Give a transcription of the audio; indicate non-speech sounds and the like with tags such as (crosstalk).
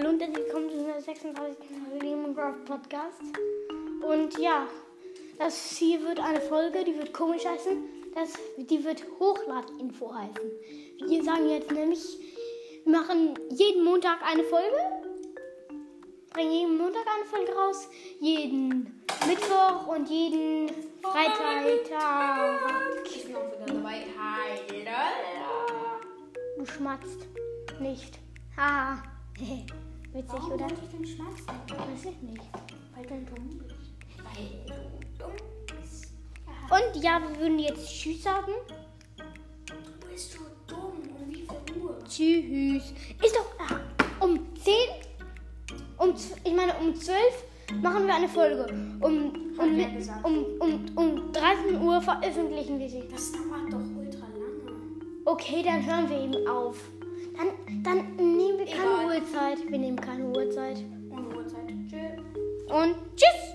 Hallo und herzlich willkommen zu der 36. Lehman Graph Podcast. Und ja, das hier wird eine Folge, die wird komisch heißen. Das, die wird Hochladinfo heißen. Wir sagen jetzt nämlich, wir machen jeden Montag eine Folge. Bringen jeden Montag eine Folge raus. Jeden Mittwoch und jeden Freitag. Ich bin auch wieder dabei. Du schmatzt nicht. Haha. (laughs) Witzig, Warum oder? wollte ich denn schmatzen? Weiß ich nicht. Weil du dumm bist. Weil du dumm bist. Ja. Und ja, wir würden jetzt Tschüss sagen. Bist du dumm? Um wie viel Uhr? Tschüss. Ist doch ah, um 10, um, ich meine um 12 machen wir eine Folge. Um, um, um, um, um 13 Uhr veröffentlichen wir sie. Das dauert doch ultra lange. Okay, dann hören wir eben auf. Uhrzeit. Wir nehmen keine Uhrzeit. Ohne Uhrzeit. Tschüss. Und tschüss.